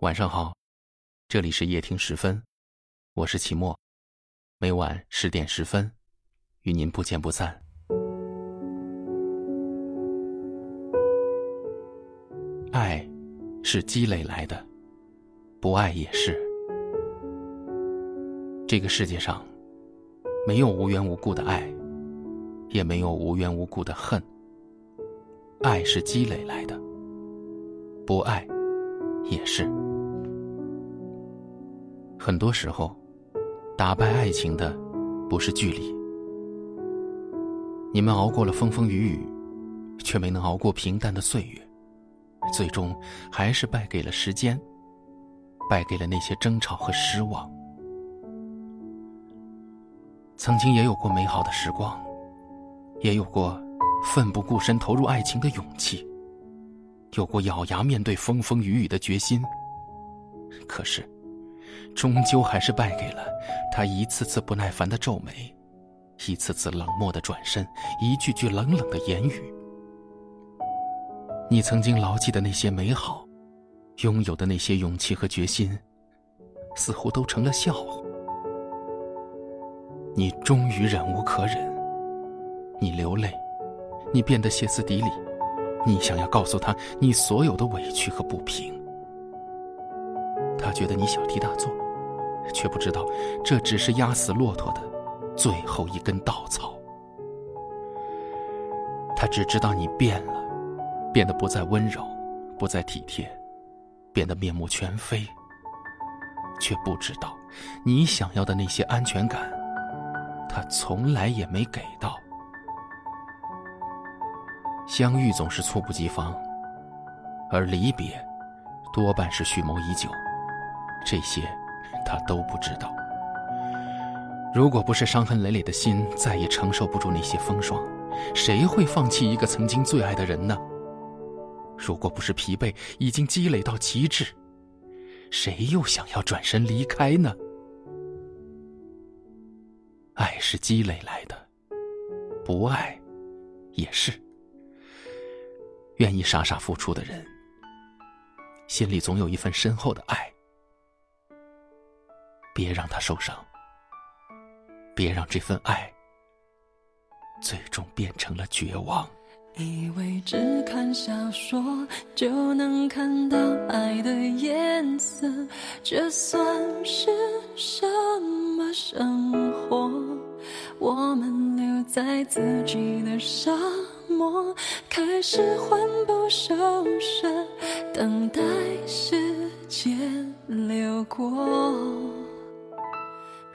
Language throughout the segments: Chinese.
晚上好，这里是夜听十分，我是齐墨，每晚十点十分，与您不见不散。爱是积累来的，不爱也是。这个世界上没有无缘无故的爱，也没有无缘无故的恨。爱是积累来的，不爱也是。很多时候，打败爱情的不是距离。你们熬过了风风雨雨，却没能熬过平淡的岁月，最终还是败给了时间，败给了那些争吵和失望。曾经也有过美好的时光，也有过奋不顾身投入爱情的勇气，有过咬牙面对风风雨雨的决心。可是。终究还是败给了他一次次不耐烦的皱眉，一次次冷漠的转身，一句句冷冷的言语。你曾经牢记的那些美好，拥有的那些勇气和决心，似乎都成了笑话。你终于忍无可忍，你流泪，你变得歇斯底里，你想要告诉他你所有的委屈和不平。他觉得你小题大做，却不知道这只是压死骆驼的最后一根稻草。他只知道你变了，变得不再温柔，不再体贴，变得面目全非，却不知道你想要的那些安全感，他从来也没给到。相遇总是猝不及防，而离别多半是蓄谋已久。这些，他都不知道。如果不是伤痕累累的心再也承受不住那些风霜，谁会放弃一个曾经最爱的人呢？如果不是疲惫已经积累到极致，谁又想要转身离开呢？爱是积累来的，不爱也是。愿意傻傻付出的人，心里总有一份深厚的爱。别让他受伤，别让这份爱最终变成了绝望。以为只看小说就能看到爱的颜色，这算是什么生活？我们留在自己的沙漠，开始魂不守舍，等待时间流过。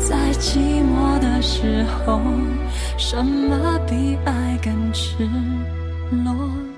在寂寞的时候，什么比爱更赤裸？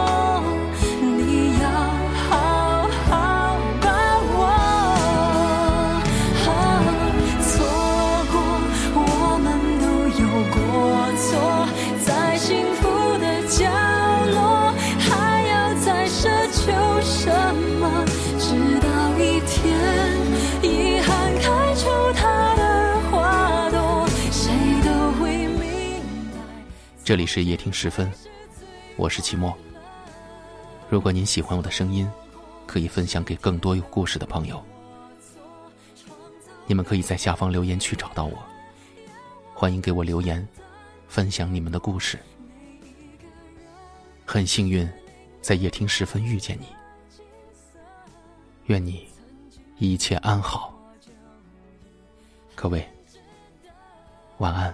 这里是夜听时分，我是齐墨。如果您喜欢我的声音，可以分享给更多有故事的朋友。你们可以在下方留言区找到我，欢迎给我留言，分享你们的故事。很幸运，在夜听时分遇见你，愿你一切安好。各位，晚安。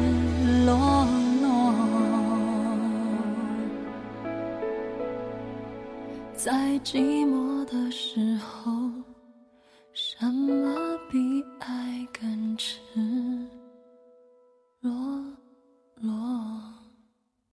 在寂寞的时候什么比爱更赤裸